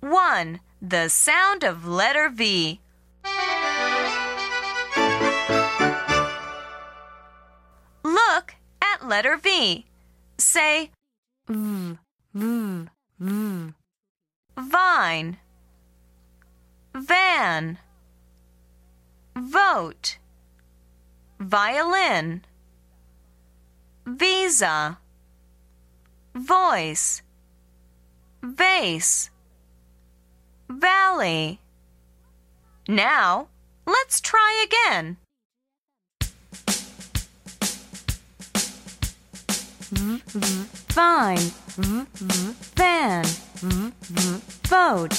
1. The sound of letter V. Look at letter V. Say v, v, v, vine, van, vote, violin, visa, voice, vase, valley. Now, let's try again. v, v, vote,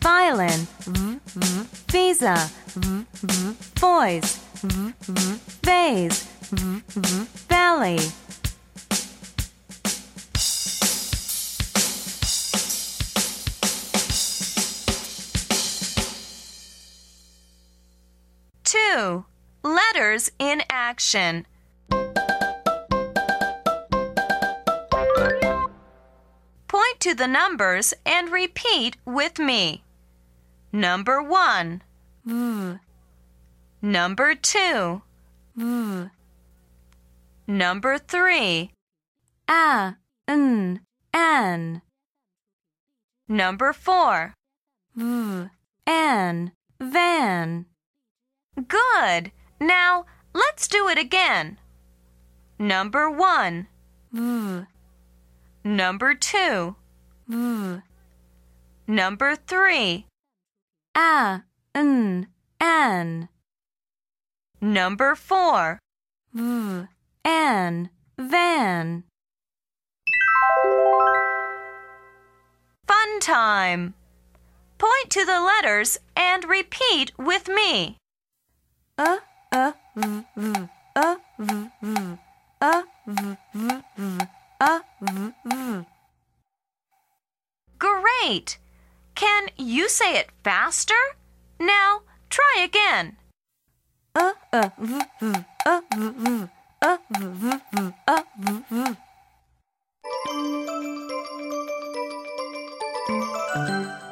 violin, visa, voice, vase, valley. Two. Letters in action. Point to the numbers and repeat with me. Number one, v, number two, v, number three, a, n, an, number four. v, an, van. Good. Now let's do it again. Number one, v, number two, v, number three, a, n, an, number four. v, an, van. Fun time. Point to the letters and repeat with me a a v v a v v a v v v a v v. Great! Can you say it faster? Now try again. A a v v a v v a v v v a v v. Thank you.